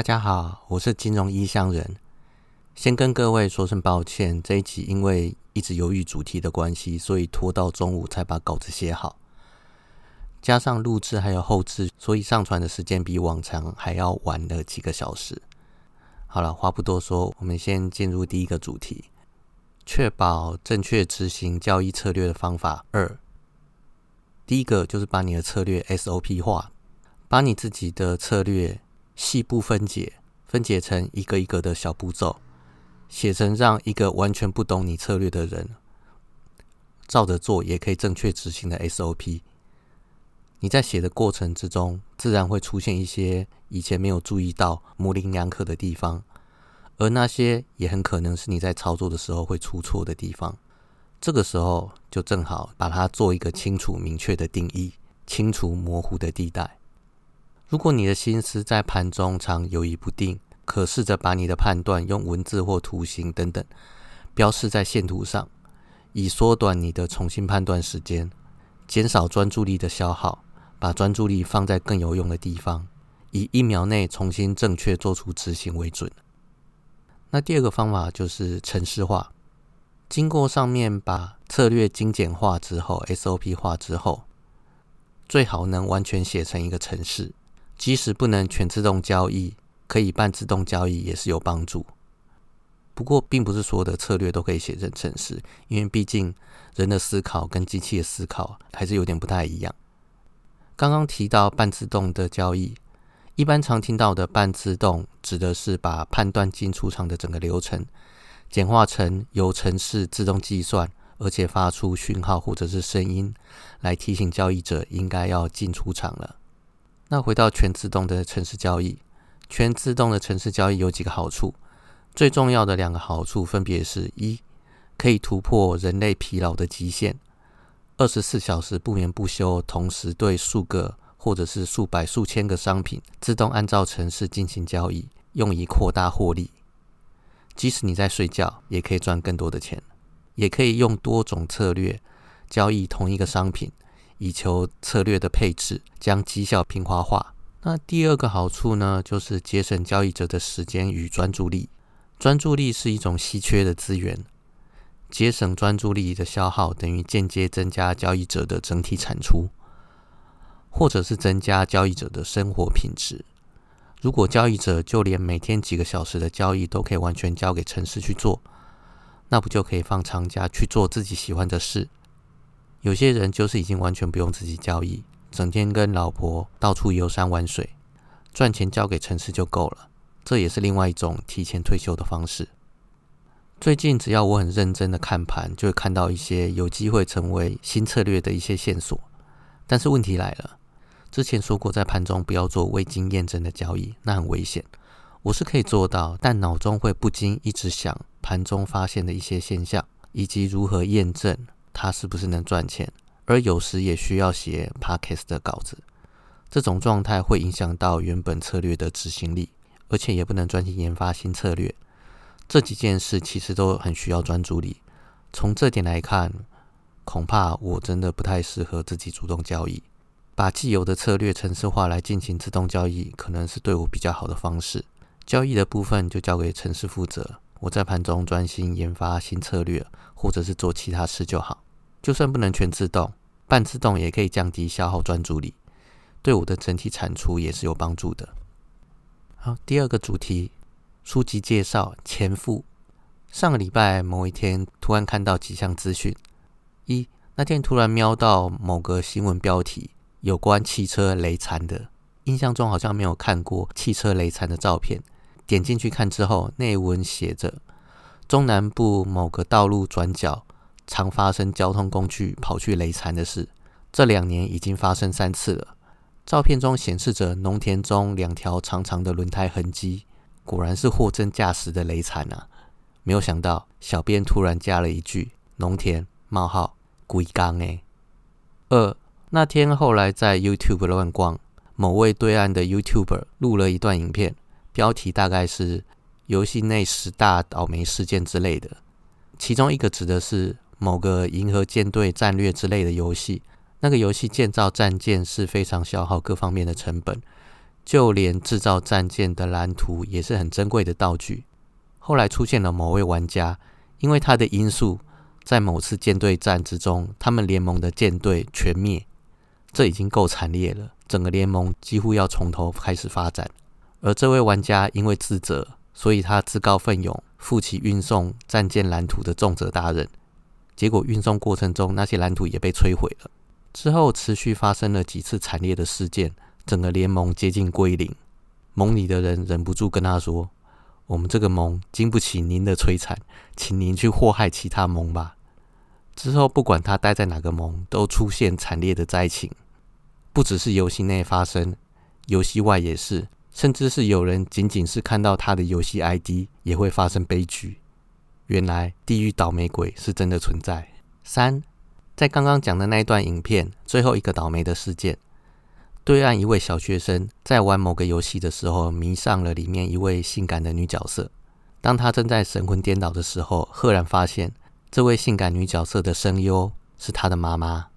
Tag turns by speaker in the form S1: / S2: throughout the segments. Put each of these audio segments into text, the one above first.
S1: 大家好，我是金融异乡人。先跟各位说声抱歉，这一集因为一直犹豫主题的关系，所以拖到中午才把稿子写好。加上录制还有后置，所以上传的时间比往常还要晚了几个小时。好了，话不多说，我们先进入第一个主题：确保正确执行交易策略的方法二。第一个就是把你的策略 SOP 化，把你自己的策略细部分解，分解成一个一个的小步骤，写成让一个完全不懂你策略的人照着做也可以正确执行的 SOP。你在写的过程之中，自然会出现一些以前没有注意到模棱两可的地方，而那些也很可能是你在操作的时候会出错的地方。这个时候就正好把它做一个清楚明确的定义，清除模糊的地带。如果你的心思在盘中常游移不定，可试着把你的判断用文字或图形等等标示在线图上，以缩短你的重新判断时间，减少专注力的消耗。把专注力放在更有用的地方，以一秒内重新正确做出执行为准。那第二个方法就是程式化。经过上面把策略精简化之后，SOP 化之后，最好能完全写成一个程式。即使不能全自动交易，可以半自动交易也是有帮助。不过，并不是所有的策略都可以写成程式，因为毕竟人的思考跟机器的思考还是有点不太一样。刚刚提到半自动的交易，一般常听到的半自动指的是把判断进出场的整个流程简化成由程式自动计算，而且发出讯号或者是声音来提醒交易者应该要进出场了。那回到全自动的城市交易，全自动的城市交易有几个好处，最重要的两个好处分别是：一，可以突破人类疲劳的极限。二十四小时不眠不休，同时对数个或者是数百、数千个商品自动按照城市进行交易，用以扩大获利。即使你在睡觉，也可以赚更多的钱。也可以用多种策略交易同一个商品，以求策略的配置，将绩效平滑化。那第二个好处呢，就是节省交易者的时间与专注力。专注力是一种稀缺的资源。节省专注力的消耗，等于间接增加交易者的整体产出，或者是增加交易者的生活品质。如果交易者就连每天几个小时的交易都可以完全交给城市去做，那不就可以放长假去做自己喜欢的事？有些人就是已经完全不用自己交易，整天跟老婆到处游山玩水，赚钱交给城市就够了。这也是另外一种提前退休的方式。最近只要我很认真的看盘，就会看到一些有机会成为新策略的一些线索。但是问题来了，之前说过在盘中不要做未经验证的交易，那很危险。我是可以做到，但脑中会不禁一直想盘中发现的一些现象，以及如何验证它是不是能赚钱。而有时也需要写 podcast 的稿子，这种状态会影响到原本策略的执行力，而且也不能专心研发新策略。这几件事其实都很需要专注力。从这点来看，恐怕我真的不太适合自己主动交易。把既有的策略程式化来进行自动交易，可能是对我比较好的方式。交易的部分就交给程式负责，我在盘中专心研发新策略，或者是做其他事就好。就算不能全自动，半自动也可以降低消耗专注力，对我的整体产出也是有帮助的。好，第二个主题。书籍介绍前赴。上个礼拜某一天，突然看到几项资讯：一，那天突然瞄到某个新闻标题，有关汽车雷残的。印象中好像没有看过汽车雷残的照片。点进去看之后，内文写着：中南部某个道路转角常发生交通工具跑去雷残的事，这两年已经发生三次了。照片中显示着农田中两条长长的轮胎痕迹。果然是货真价实的雷惨啊！没有想到，小编突然加了一句“农田冒号鬼缸诶”。二那天后来在 YouTube 乱逛，某位对岸的 YouTuber 录了一段影片，标题大概是“游戏内十大倒霉事件”之类的。其中一个指的是某个银河舰队战略之类的游戏，那个游戏建造战舰是非常消耗各方面的成本。就连制造战舰的蓝图也是很珍贵的道具。后来出现了某位玩家，因为他的因素，在某次舰队战之中，他们联盟的舰队全灭，这已经够惨烈了。整个联盟几乎要从头开始发展。而这位玩家因为自责，所以他自告奋勇负起运送战舰蓝图的重责大任。结果运送过程中，那些蓝图也被摧毁了。之后持续发生了几次惨烈的事件。整个联盟接近归零，盟里的人忍不住跟他说：“我们这个盟经不起您的摧残，请您去祸害其他盟吧。”之后，不管他待在哪个盟，都出现惨烈的灾情，不只是游戏内发生，游戏外也是，甚至是有人仅仅是看到他的游戏 ID 也会发生悲剧。原来地狱倒霉鬼是真的存在。三，在刚刚讲的那一段影片，最后一个倒霉的事件。对岸一位小学生在玩某个游戏的时候，迷上了里面一位性感的女角色。当他正在神魂颠倒的时候，赫然发现这位性感女角色的声优是他的妈妈。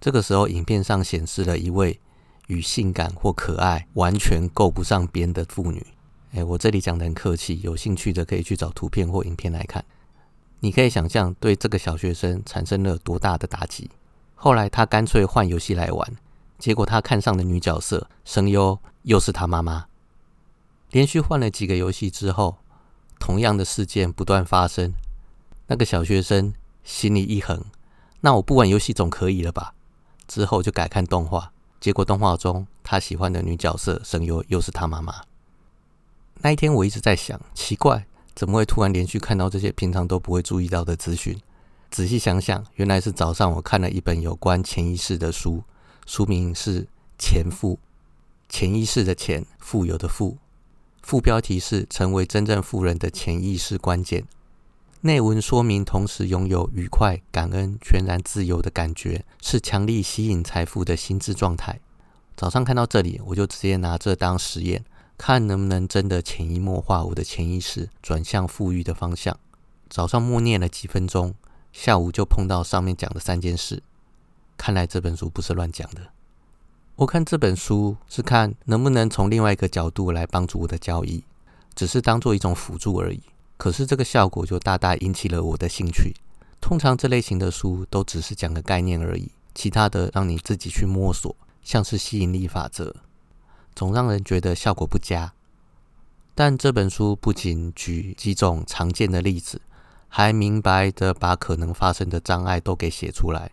S1: 这个时候，影片上显示了一位与性感或可爱完全够不上边的妇女。哎，我这里讲的很客气，有兴趣的可以去找图片或影片来看。你可以想象对这个小学生产生了多大的打击。后来，他干脆换游戏来玩。结果他看上的女角色声优又是他妈妈。连续换了几个游戏之后，同样的事件不断发生。那个小学生心里一横，那我不玩游戏总可以了吧？之后就改看动画，结果动画中他喜欢的女角色声优又是他妈妈。那一天我一直在想，奇怪，怎么会突然连续看到这些平常都不会注意到的资讯？仔细想想，原来是早上我看了一本有关潜意识的书。书名是《潜富》，潜意识的潜，富有的富。副标题是“成为真正富人的潜意识关键”。内文说明，同时拥有愉快、感恩、全然自由的感觉，是强力吸引财富的心智状态。早上看到这里，我就直接拿这当实验，看能不能真的潜移默化我的潜意识转向富裕的方向。早上默念了几分钟，下午就碰到上面讲的三件事。看来这本书不是乱讲的。我看这本书是看能不能从另外一个角度来帮助我的交易，只是当做一种辅助而已。可是这个效果就大大引起了我的兴趣。通常这类型的书都只是讲个概念而已，其他的让你自己去摸索，像是吸引力法则，总让人觉得效果不佳。但这本书不仅举几种常见的例子，还明白的把可能发生的障碍都给写出来。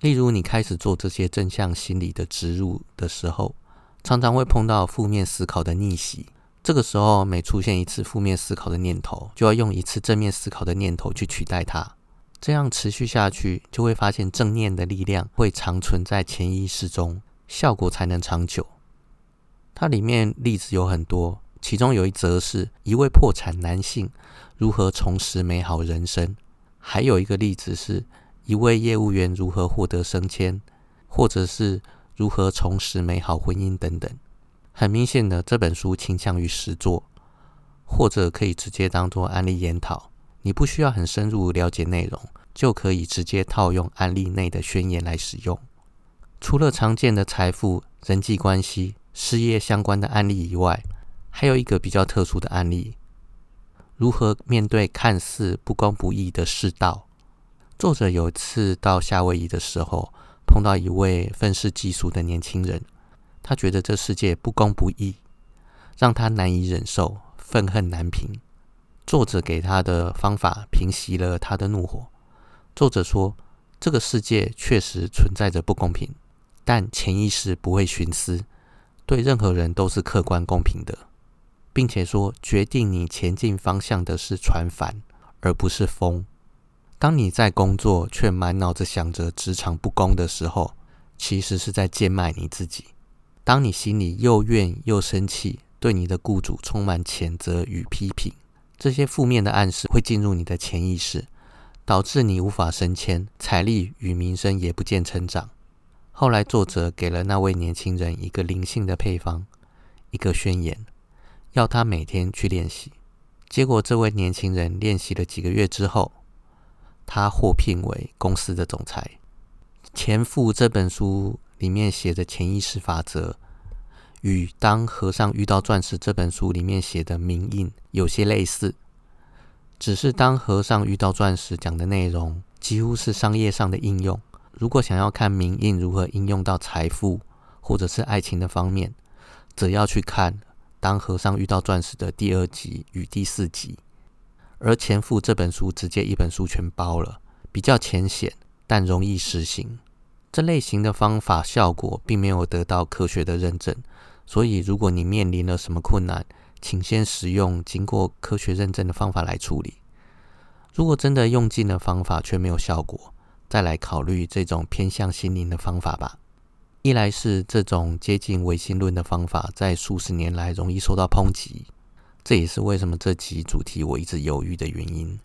S1: 例如，你开始做这些正向心理的植入的时候，常常会碰到负面思考的逆袭。这个时候，每出现一次负面思考的念头，就要用一次正面思考的念头去取代它。这样持续下去，就会发现正念的力量会长存在潜意识中，效果才能长久。它里面例子有很多，其中有一则是一位破产男性如何重拾美好人生，还有一个例子是。一位业务员如何获得升迁，或者是如何重拾美好婚姻等等。很明显的，这本书倾向于实作，或者可以直接当做案例研讨。你不需要很深入了解内容，就可以直接套用案例内的宣言来使用。除了常见的财富、人际关系、事业相关的案例以外，还有一个比较特殊的案例：如何面对看似不公不义的世道。作者有一次到夏威夷的时候，碰到一位愤世嫉俗的年轻人。他觉得这世界不公不义，让他难以忍受，愤恨难平。作者给他的方法平息了他的怒火。作者说：“这个世界确实存在着不公平，但潜意识不会徇私，对任何人都是客观公平的，并且说，决定你前进方向的是船帆，而不是风。”当你在工作却满脑子想着职场不公的时候，其实是在贱卖你自己。当你心里又怨又生气，对你的雇主充满谴责与批评，这些负面的暗示会进入你的潜意识，导致你无法升迁，财力与名声也不见成长。后来，作者给了那位年轻人一个灵性的配方，一个宣言，要他每天去练习。结果，这位年轻人练习了几个月之后，他获聘为公司的总裁。《前夫》这本书里面写的潜意识法则，与《当和尚遇到钻石》这本书里面写的名印有些类似，只是当和尚遇到钻石讲的内容几乎是商业上的应用。如果想要看名印如何应用到财富或者是爱情的方面，则要去看《当和尚遇到钻石》的第二集与第四集。而《前夫》这本书直接一本书全包了，比较浅显，但容易实行。这类型的方法效果并没有得到科学的认证。所以，如果你面临了什么困难，请先使用经过科学认证的方法来处理。如果真的用尽了方法却没有效果，再来考虑这种偏向心灵的方法吧。一来是这种接近唯心论的方法在数十年来容易受到抨击，这也是为什么这集主题我一直犹豫的原因。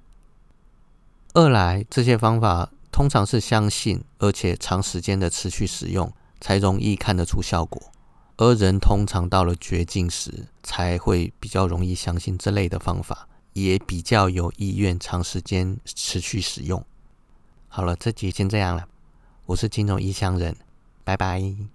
S1: 二来，这些方法通常是相信而且长时间的持续使用才容易看得出效果。而人通常到了绝境时，才会比较容易相信这类的方法，也比较有意愿长时间持续使用。好了，这集先这样了。我是金融异乡人，拜拜。